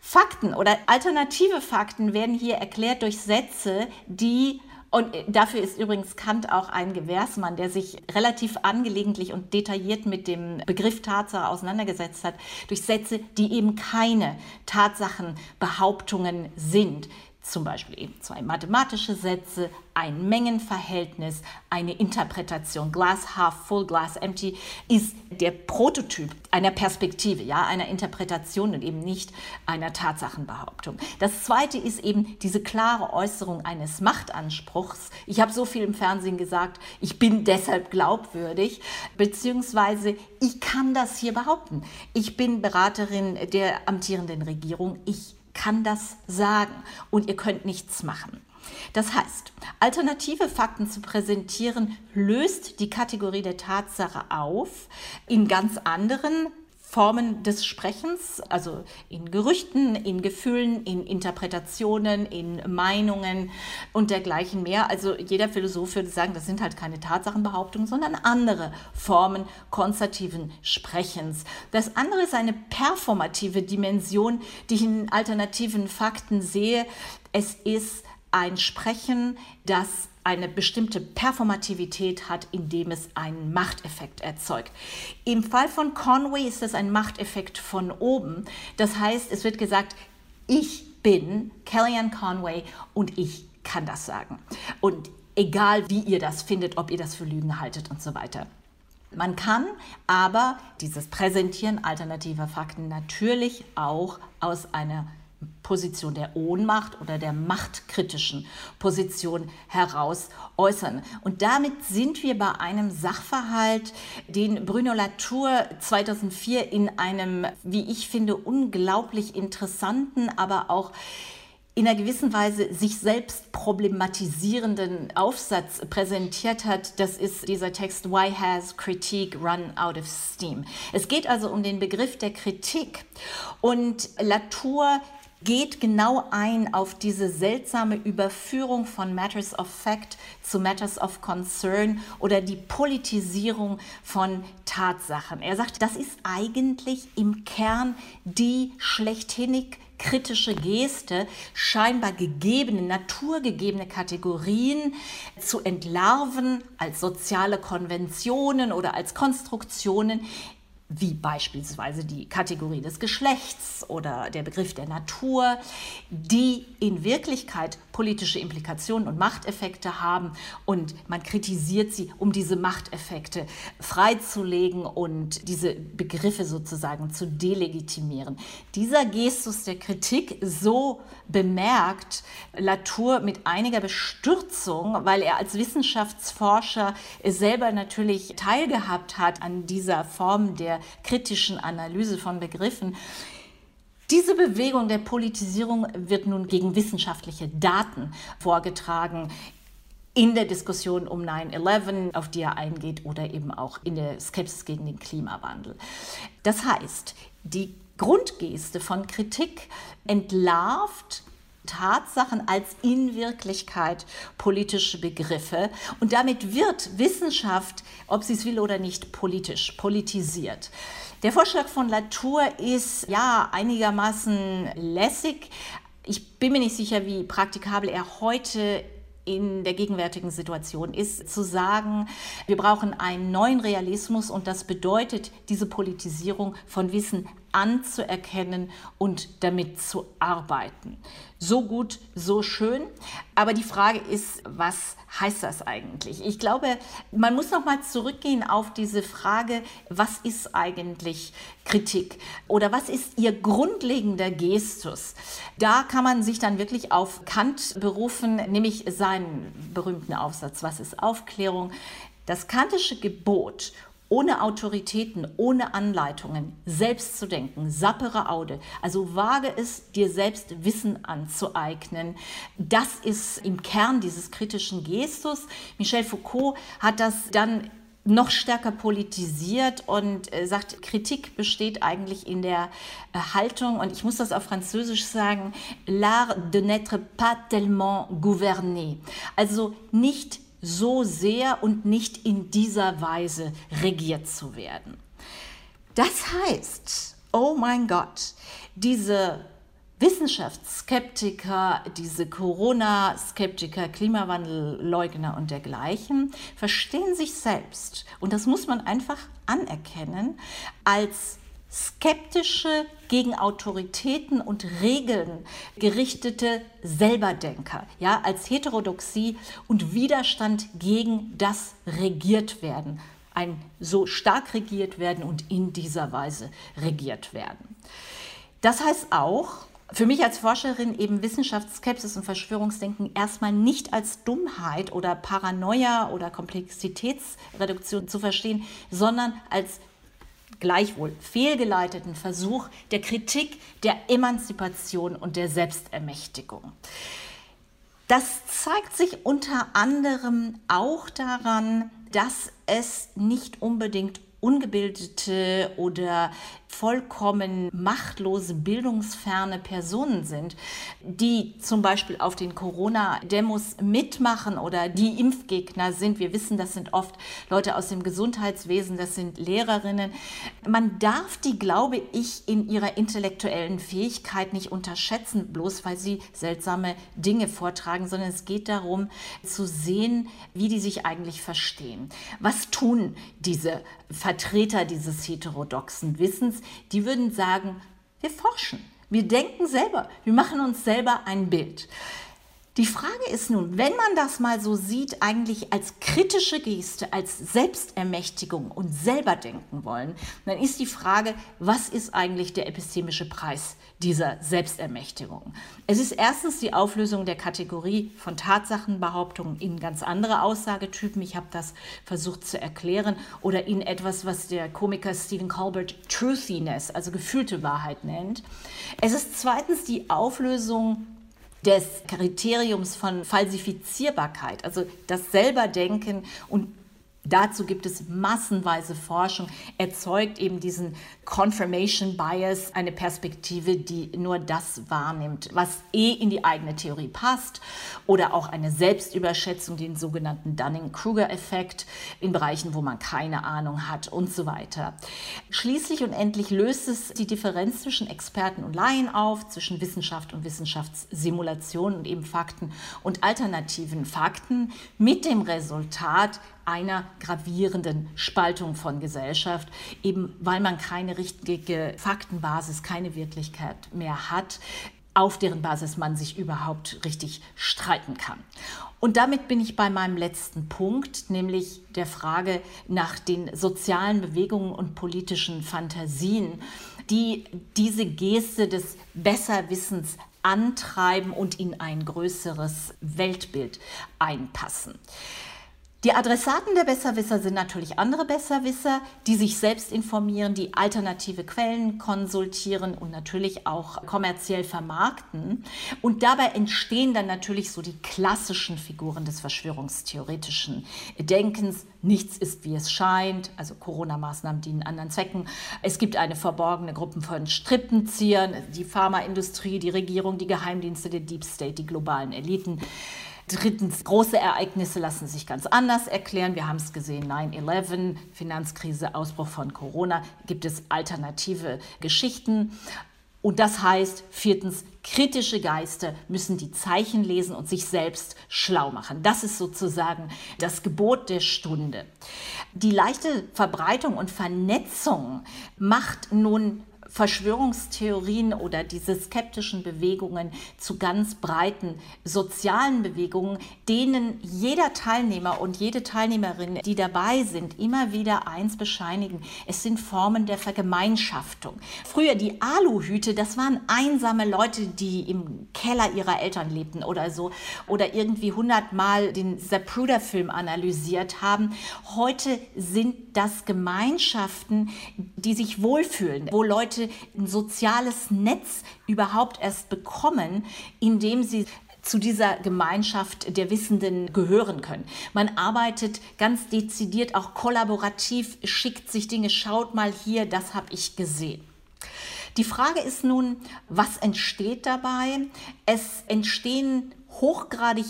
Fakten oder alternative Fakten werden hier erklärt durch Sätze, die Und dafür ist übrigens Kant auch ein Gewährsmann, der sich relativ angelegentlich und detailliert mit dem Begriff Tatsache auseinandergesetzt hat, durch Sätze, die eben keine Tatsachenbehauptungen sind zum Beispiel eben zwei mathematische Sätze, ein Mengenverhältnis, eine Interpretation, Glass half full, Glass empty, ist der Prototyp einer Perspektive, ja, einer Interpretation und eben nicht einer Tatsachenbehauptung. Das zweite ist eben diese klare Äußerung eines Machtanspruchs. Ich habe so viel im Fernsehen gesagt, ich bin deshalb glaubwürdig, beziehungsweise ich kann das hier behaupten. Ich bin Beraterin der amtierenden Regierung. Ich kann das sagen und ihr könnt nichts machen. Das heißt, alternative Fakten zu präsentieren löst die Kategorie der Tatsache auf in ganz anderen Formen des Sprechens, also in Gerüchten, in Gefühlen, in Interpretationen, in Meinungen und dergleichen mehr. Also jeder Philosoph würde sagen, das sind halt keine Tatsachenbehauptungen, sondern andere Formen konzertiven Sprechens. Das andere ist eine performative Dimension, die ich in alternativen Fakten sehe. Es ist ein Sprechen, das eine bestimmte Performativität hat, indem es einen Machteffekt erzeugt. Im Fall von Conway ist das ein Machteffekt von oben. Das heißt, es wird gesagt, ich bin Kellyanne Conway und ich kann das sagen. Und egal wie ihr das findet, ob ihr das für Lügen haltet und so weiter. Man kann aber dieses Präsentieren alternativer Fakten natürlich auch aus einer Position der Ohnmacht oder der machtkritischen Position heraus äußern. Und damit sind wir bei einem Sachverhalt, den Bruno Latour 2004 in einem, wie ich finde, unglaublich interessanten, aber auch in einer gewissen Weise sich selbst problematisierenden Aufsatz präsentiert hat. Das ist dieser Text Why has critique run out of steam? Es geht also um den Begriff der Kritik und Latour geht genau ein auf diese seltsame Überführung von Matters of Fact zu Matters of Concern oder die Politisierung von Tatsachen. Er sagt, das ist eigentlich im Kern die schlechthinig kritische Geste, scheinbar gegebene, naturgegebene Kategorien zu entlarven als soziale Konventionen oder als Konstruktionen, wie beispielsweise die Kategorie des Geschlechts oder der Begriff der Natur, die in Wirklichkeit politische Implikationen und Machteffekte haben und man kritisiert sie, um diese Machteffekte freizulegen und diese Begriffe sozusagen zu delegitimieren. Dieser Gestus der Kritik, so bemerkt Latour mit einiger Bestürzung, weil er als Wissenschaftsforscher selber natürlich teilgehabt hat an dieser Form der kritischen Analyse von Begriffen. Diese Bewegung der Politisierung wird nun gegen wissenschaftliche Daten vorgetragen in der Diskussion um 9-11, auf die er eingeht, oder eben auch in der Skepsis gegen den Klimawandel. Das heißt, die Grundgeste von Kritik entlarvt Tatsachen als in Wirklichkeit politische Begriffe. Und damit wird Wissenschaft, ob sie es will oder nicht, politisch, politisiert. Der Vorschlag von Latour ist ja einigermaßen lässig. Ich bin mir nicht sicher, wie praktikabel er heute in der gegenwärtigen Situation ist, zu sagen, wir brauchen einen neuen Realismus und das bedeutet diese Politisierung von Wissen anzuerkennen und damit zu arbeiten. So gut, so schön. Aber die Frage ist, was heißt das eigentlich? Ich glaube, man muss noch mal zurückgehen auf diese Frage, was ist eigentlich Kritik oder was ist ihr grundlegender Gestus? Da kann man sich dann wirklich auf Kant berufen, nämlich seinen berühmten Aufsatz, was ist Aufklärung? Das kantische Gebot ohne Autoritäten, ohne Anleitungen, selbst zu denken, sappere Aude. Also wage es, dir selbst Wissen anzueignen. Das ist im Kern dieses kritischen Gestus. Michel Foucault hat das dann noch stärker politisiert und äh, sagt, Kritik besteht eigentlich in der äh, Haltung, und ich muss das auf Französisch sagen, l'art de n'être pas tellement gouverné. Also nicht so sehr und nicht in dieser Weise regiert zu werden. Das heißt, oh mein Gott, diese Wissenschaftsskeptiker, diese Corona-Skeptiker, Klimawandelleugner und dergleichen verstehen sich selbst, und das muss man einfach anerkennen, als skeptische, gegen Autoritäten und Regeln gerichtete Selberdenker, ja, als Heterodoxie und Widerstand gegen das Regiertwerden, ein so stark regiert werden und in dieser Weise regiert werden. Das heißt auch, für mich als Forscherin eben Wissenschaftsskepsis und Verschwörungsdenken erstmal nicht als Dummheit oder Paranoia oder Komplexitätsreduktion zu verstehen, sondern als gleichwohl fehlgeleiteten Versuch der Kritik der Emanzipation und der Selbstermächtigung. Das zeigt sich unter anderem auch daran, dass es nicht unbedingt ungebildete oder vollkommen machtlose, bildungsferne Personen sind, die zum Beispiel auf den Corona-Demos mitmachen oder die Impfgegner sind. Wir wissen, das sind oft Leute aus dem Gesundheitswesen, das sind Lehrerinnen. Man darf die, glaube ich, in ihrer intellektuellen Fähigkeit nicht unterschätzen, bloß weil sie seltsame Dinge vortragen, sondern es geht darum zu sehen, wie die sich eigentlich verstehen. Was tun diese Vertreter dieses heterodoxen Wissens? Die würden sagen, wir forschen, wir denken selber, wir machen uns selber ein Bild. Die Frage ist nun, wenn man das mal so sieht, eigentlich als kritische Geste, als Selbstermächtigung und selber denken wollen, dann ist die Frage, was ist eigentlich der epistemische Preis dieser Selbstermächtigung? Es ist erstens die Auflösung der Kategorie von Tatsachenbehauptungen in ganz andere Aussagetypen. Ich habe das versucht zu erklären oder in etwas, was der Komiker Stephen Colbert Truthiness, also gefühlte Wahrheit nennt. Es ist zweitens die Auflösung des Kriteriums von Falsifizierbarkeit, also das Selberdenken und Dazu gibt es massenweise Forschung, erzeugt eben diesen Confirmation Bias, eine Perspektive, die nur das wahrnimmt, was eh in die eigene Theorie passt, oder auch eine Selbstüberschätzung, den sogenannten Dunning-Kruger-Effekt in Bereichen, wo man keine Ahnung hat und so weiter. Schließlich und endlich löst es die Differenz zwischen Experten und Laien auf, zwischen Wissenschaft und Wissenschaftssimulation und eben Fakten und alternativen Fakten mit dem Resultat, einer gravierenden Spaltung von Gesellschaft, eben weil man keine richtige Faktenbasis, keine Wirklichkeit mehr hat, auf deren Basis man sich überhaupt richtig streiten kann. Und damit bin ich bei meinem letzten Punkt, nämlich der Frage nach den sozialen Bewegungen und politischen Fantasien, die diese Geste des Besserwissens antreiben und in ein größeres Weltbild einpassen. Die Adressaten der Besserwisser sind natürlich andere Besserwisser, die sich selbst informieren, die alternative Quellen konsultieren und natürlich auch kommerziell vermarkten. Und dabei entstehen dann natürlich so die klassischen Figuren des verschwörungstheoretischen Denkens. Nichts ist, wie es scheint, also Corona-Maßnahmen dienen anderen Zwecken. Es gibt eine verborgene Gruppe von Strippenziehern, die Pharmaindustrie, die Regierung, die Geheimdienste, der Deep State, die globalen Eliten. Drittens, große Ereignisse lassen sich ganz anders erklären. Wir haben es gesehen, 9-11, Finanzkrise, Ausbruch von Corona, gibt es alternative Geschichten. Und das heißt, viertens, kritische Geister müssen die Zeichen lesen und sich selbst schlau machen. Das ist sozusagen das Gebot der Stunde. Die leichte Verbreitung und Vernetzung macht nun Verschwörungstheorien oder diese skeptischen Bewegungen zu ganz breiten sozialen Bewegungen, denen jeder Teilnehmer und jede Teilnehmerin, die dabei sind, immer wieder eins bescheinigen. Es sind Formen der Vergemeinschaftung. Früher die Aluhüte, das waren einsame Leute, die im Keller ihrer Eltern lebten oder so oder irgendwie hundertmal den Zapruder-Film analysiert haben. Heute sind das Gemeinschaften, die sich wohlfühlen, wo Leute Ein soziales Netz überhaupt erst bekommen, indem sie zu dieser Gemeinschaft der Wissenden gehören können. Man arbeitet ganz dezidiert, auch kollaborativ, schickt sich Dinge, schaut mal hier, das habe ich gesehen. Die Frage ist nun, was entsteht dabei? Es entstehen hochgradig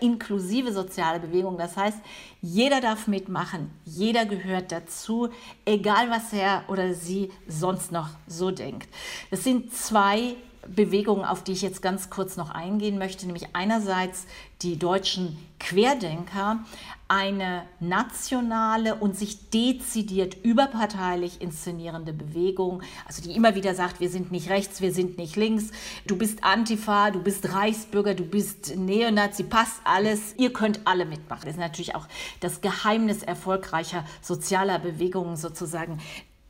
inklusive soziale Bewegung. Das heißt, jeder darf mitmachen, jeder gehört dazu, egal was er oder sie sonst noch so denkt. Das sind zwei Bewegungen, auf die ich jetzt ganz kurz noch eingehen möchte, nämlich einerseits die deutschen Querdenker, eine nationale und sich dezidiert überparteilich inszenierende Bewegung, also die immer wieder sagt, wir sind nicht rechts, wir sind nicht links, du bist Antifa, du bist Reichsbürger, du bist Neonazi, passt alles, ihr könnt alle mitmachen. Das ist natürlich auch das Geheimnis erfolgreicher sozialer Bewegungen sozusagen,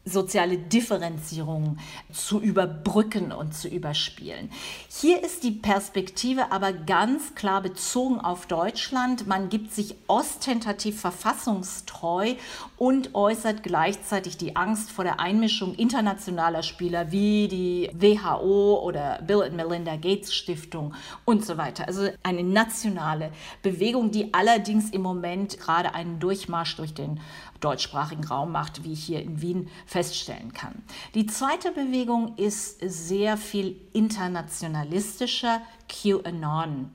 soziale Differenzierung zu überbrücken und zu überspielen. Hier ist die Perspektive aber ganz klar bezogen auf Deutschland. Man gibt sich ostentativ verfassungstreu und äußert gleichzeitig die Angst vor der Einmischung internationaler Spieler wie die WHO oder Bill and Melinda Gates Stiftung und so weiter. Also eine nationale Bewegung, die allerdings im Moment gerade einen Durchmarsch durch den deutschsprachigen Raum macht, wie ich hier in Wien feststellen kann. Die zweite Bewegung ist sehr viel internationalistischer, QAnon.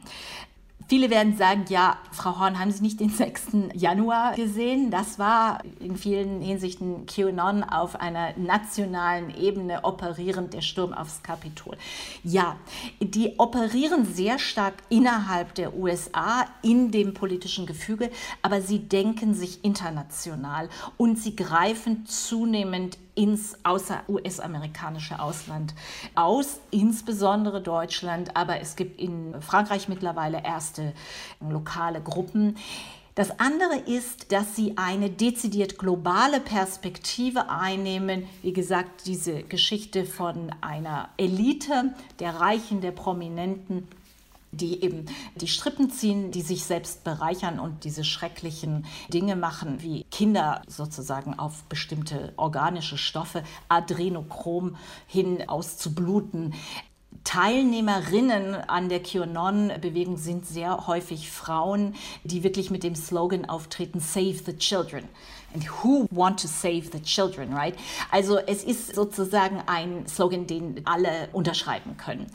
Viele werden sagen, ja, Frau Horn, haben Sie nicht den 6. Januar gesehen? Das war in vielen Hinsichten QAnon auf einer nationalen Ebene operierend, der Sturm aufs Kapitol. Ja, die operieren sehr stark innerhalb der USA in dem politischen Gefüge, aber sie denken sich international und sie greifen zunehmend ins außer US-amerikanische Ausland aus, insbesondere Deutschland, aber es gibt in Frankreich mittlerweile erste lokale Gruppen. Das andere ist, dass sie eine dezidiert globale Perspektive einnehmen. Wie gesagt, diese Geschichte von einer Elite der Reichen, der Prominenten, die eben die Strippen ziehen, die sich selbst bereichern und diese schrecklichen Dinge machen, wie Kinder sozusagen auf bestimmte organische Stoffe, Adrenochrom hin auszubluten. Teilnehmerinnen an der QAnon-Bewegung sind sehr häufig Frauen, die wirklich mit dem Slogan auftreten, Save the Children. And who want to save the children, right? Also es ist sozusagen ein Slogan, den alle unterschreiben können.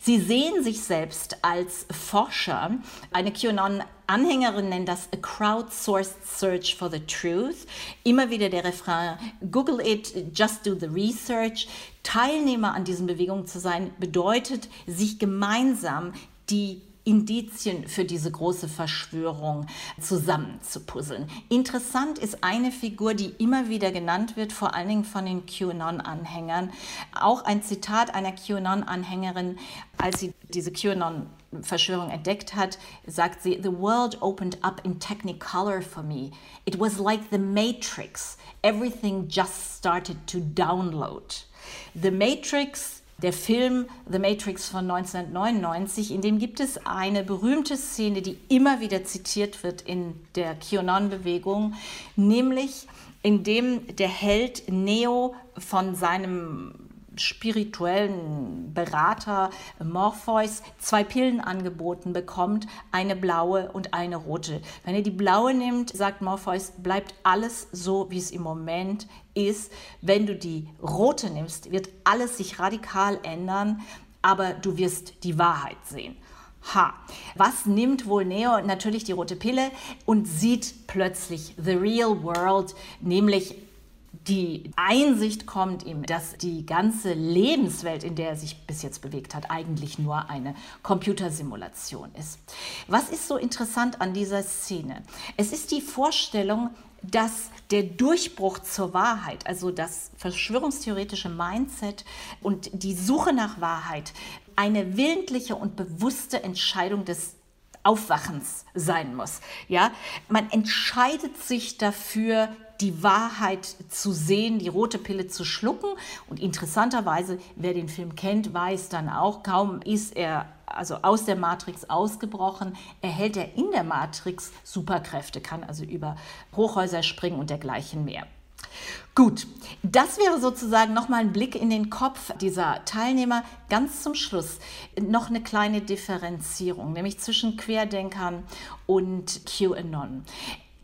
Sie sehen sich selbst als Forscher. Eine QAnon-Anhängerin nennt das a crowdsourced search for the truth. Immer wieder der Refrain, Google it, just do the research. Teilnehmer an diesen Bewegungen zu sein, bedeutet, sich gemeinsam die Indizien für diese große Verschwörung zusammenzupuzzeln. Interessant ist eine Figur, die immer wieder genannt wird, vor allen Dingen von den QAnon-Anhängern. Auch ein Zitat einer QAnon-Anhängerin, als sie diese QAnon Verschwörung entdeckt hat, sagt sie, The world opened up in technicolor for me. It was like the Matrix. Everything just started to download. The Matrix der Film The Matrix von 1999, in dem gibt es eine berühmte Szene, die immer wieder zitiert wird in der QAnon-Bewegung, nämlich in dem der Held Neo von seinem spirituellen Berater Morpheus zwei Pillen angeboten bekommt, eine blaue und eine rote. Wenn er die blaue nimmt, sagt Morpheus, bleibt alles so, wie es im Moment ist. Wenn du die rote nimmst, wird alles sich radikal ändern, aber du wirst die Wahrheit sehen. Ha, was nimmt wohl Neo? Natürlich die rote Pille und sieht plötzlich the real world, nämlich die Einsicht kommt ihm, dass die ganze Lebenswelt, in der er sich bis jetzt bewegt hat, eigentlich nur eine Computersimulation ist. Was ist so interessant an dieser Szene? Es ist die Vorstellung, dass der Durchbruch zur Wahrheit, also das verschwörungstheoretische Mindset und die Suche nach Wahrheit, eine willentliche und bewusste Entscheidung des Aufwachens sein muss. Ja, man entscheidet sich dafür, die Wahrheit zu sehen, die rote Pille zu schlucken. Und interessanterweise, wer den Film kennt, weiß dann auch, kaum ist er also aus der Matrix ausgebrochen, erhält er in der Matrix Superkräfte, kann also über Hochhäuser springen und dergleichen mehr. Gut, das wäre sozusagen nochmal ein Blick in den Kopf dieser Teilnehmer. Ganz zum Schluss noch eine kleine Differenzierung, nämlich zwischen Querdenkern und QAnon.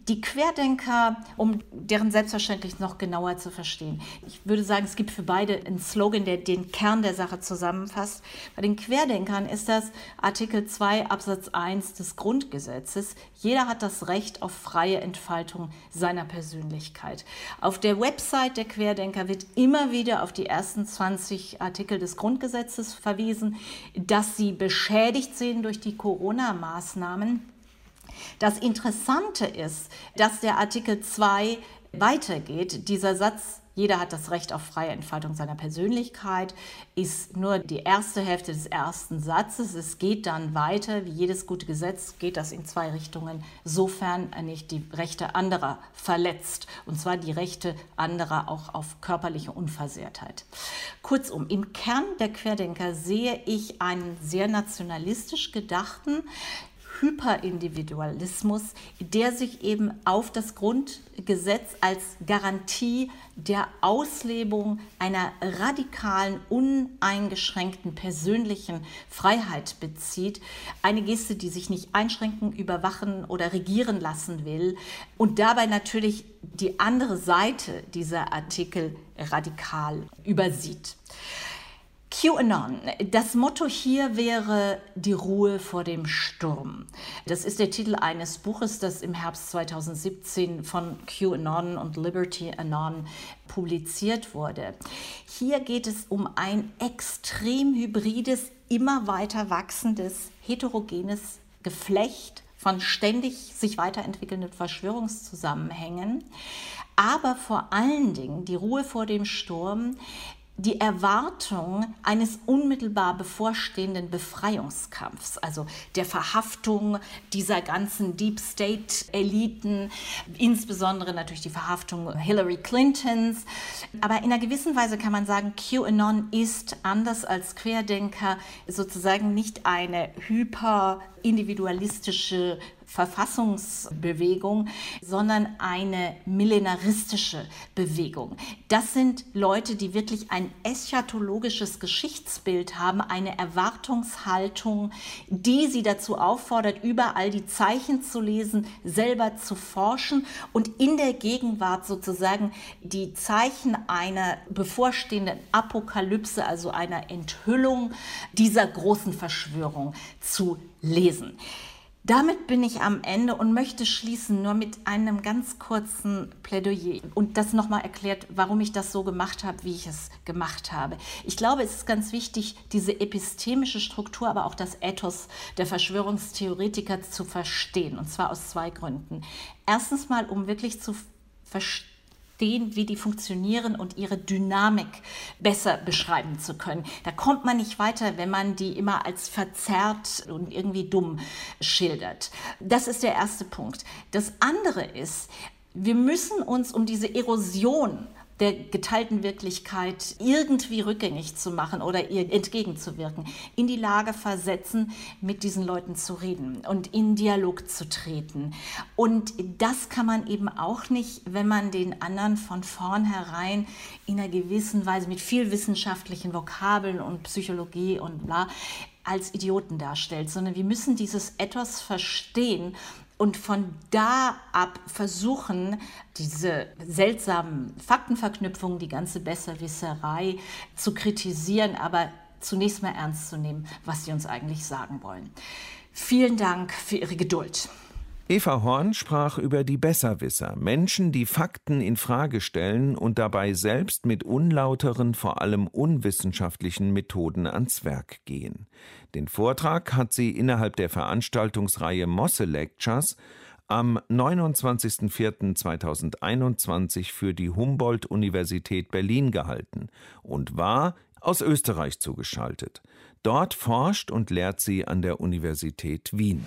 Die Querdenker, um deren selbstverständlich noch genauer zu verstehen. Ich würde sagen, es gibt für beide einen Slogan, der den Kern der Sache zusammenfasst. Bei den Querdenkern ist das Artikel 2 Absatz 1 des Grundgesetzes. Jeder hat das Recht auf freie Entfaltung seiner Persönlichkeit. Auf der Website der Querdenker wird immer wieder auf die ersten 20 Artikel des Grundgesetzes verwiesen, dass sie beschädigt sehen durch die Corona-Maßnahmen. Das Interessante ist, dass der Artikel 2 weitergeht. Dieser Satz, jeder hat das Recht auf freie Entfaltung seiner Persönlichkeit, ist nur die erste Hälfte des ersten Satzes. Es geht dann weiter. Wie jedes gute Gesetz geht das in zwei Richtungen, sofern er nicht die Rechte anderer verletzt. Und zwar die Rechte anderer auch auf körperliche Unversehrtheit. Kurzum, im Kern der Querdenker sehe ich einen sehr nationalistisch gedachten, Hyperindividualismus, der sich eben auf das Grundgesetz als Garantie der Auslebung einer radikalen, uneingeschränkten persönlichen Freiheit bezieht. Eine Geste, die sich nicht einschränken, überwachen oder regieren lassen will und dabei natürlich die andere Seite dieser Artikel radikal übersieht. QAnon. Das Motto hier wäre die Ruhe vor dem Sturm. Das ist der Titel eines Buches, das im Herbst 2017 von QAnon und Liberty Anon publiziert wurde. Hier geht es um ein extrem hybrides, immer weiter wachsendes, heterogenes Geflecht von ständig sich weiterentwickelnden Verschwörungszusammenhängen aber vor allen Dingen die Ruhe vor dem Sturm die Erwartung eines unmittelbar bevorstehenden Befreiungskampfs, also der Verhaftung dieser ganzen Deep State-Eliten, insbesondere natürlich die Verhaftung Hillary Clintons. Aber in einer gewissen Weise kann man sagen, QAnon ist anders als Querdenker sozusagen nicht eine hyper individualistische Verfassungsbewegung, sondern eine millenaristische Bewegung. Das sind Leute, die wirklich ein eschatologisches Geschichtsbild haben, eine Erwartungshaltung, die sie dazu auffordert, überall die Zeichen zu lesen, selber zu forschen und in der Gegenwart sozusagen die Zeichen einer bevorstehenden Apokalypse, also einer Enthüllung dieser großen Verschwörung zu lesen. Damit bin ich am Ende und möchte schließen nur mit einem ganz kurzen Plädoyer und das nochmal erklärt, warum ich das so gemacht habe, wie ich es gemacht habe. Ich glaube, es ist ganz wichtig, diese epistemische Struktur, aber auch das Ethos der Verschwörungstheoretiker zu verstehen und zwar aus zwei Gründen. Erstens mal, um wirklich zu verstehen, verstehen, wie die funktionieren und ihre Dynamik besser beschreiben zu können. Da kommt man nicht weiter, wenn man die immer als verzerrt und irgendwie dumm schildert. Das ist der erste Punkt. Das andere ist, wir müssen uns um diese Erosion der geteilten Wirklichkeit irgendwie rückgängig zu machen oder ihr entgegenzuwirken, in die Lage versetzen, mit diesen Leuten zu reden und in Dialog zu treten. Und das kann man eben auch nicht, wenn man den anderen von vornherein in einer gewissen Weise mit viel wissenschaftlichen Vokabeln und Psychologie und bla als Idioten darstellt, sondern wir müssen dieses Ethos verstehen und von da ab versuchen, diese seltsamen Faktenverknüpfungen, die ganze Besserwisserei zu kritisieren, aber zunächst mal ernst zu nehmen, was sie uns eigentlich sagen wollen. Vielen Dank für Ihre Geduld. Eva Horn sprach über die Besserwisser, Menschen, die Fakten in Frage stellen und dabei selbst mit unlauteren, vor allem unwissenschaftlichen Methoden ans Werk gehen. Den Vortrag hat sie innerhalb der Veranstaltungsreihe Mosse Lectures am 29.04.2021 für die Humboldt-Universität Berlin gehalten und war aus Österreich zugeschaltet. Dort forscht und lehrt sie an der Universität Wien.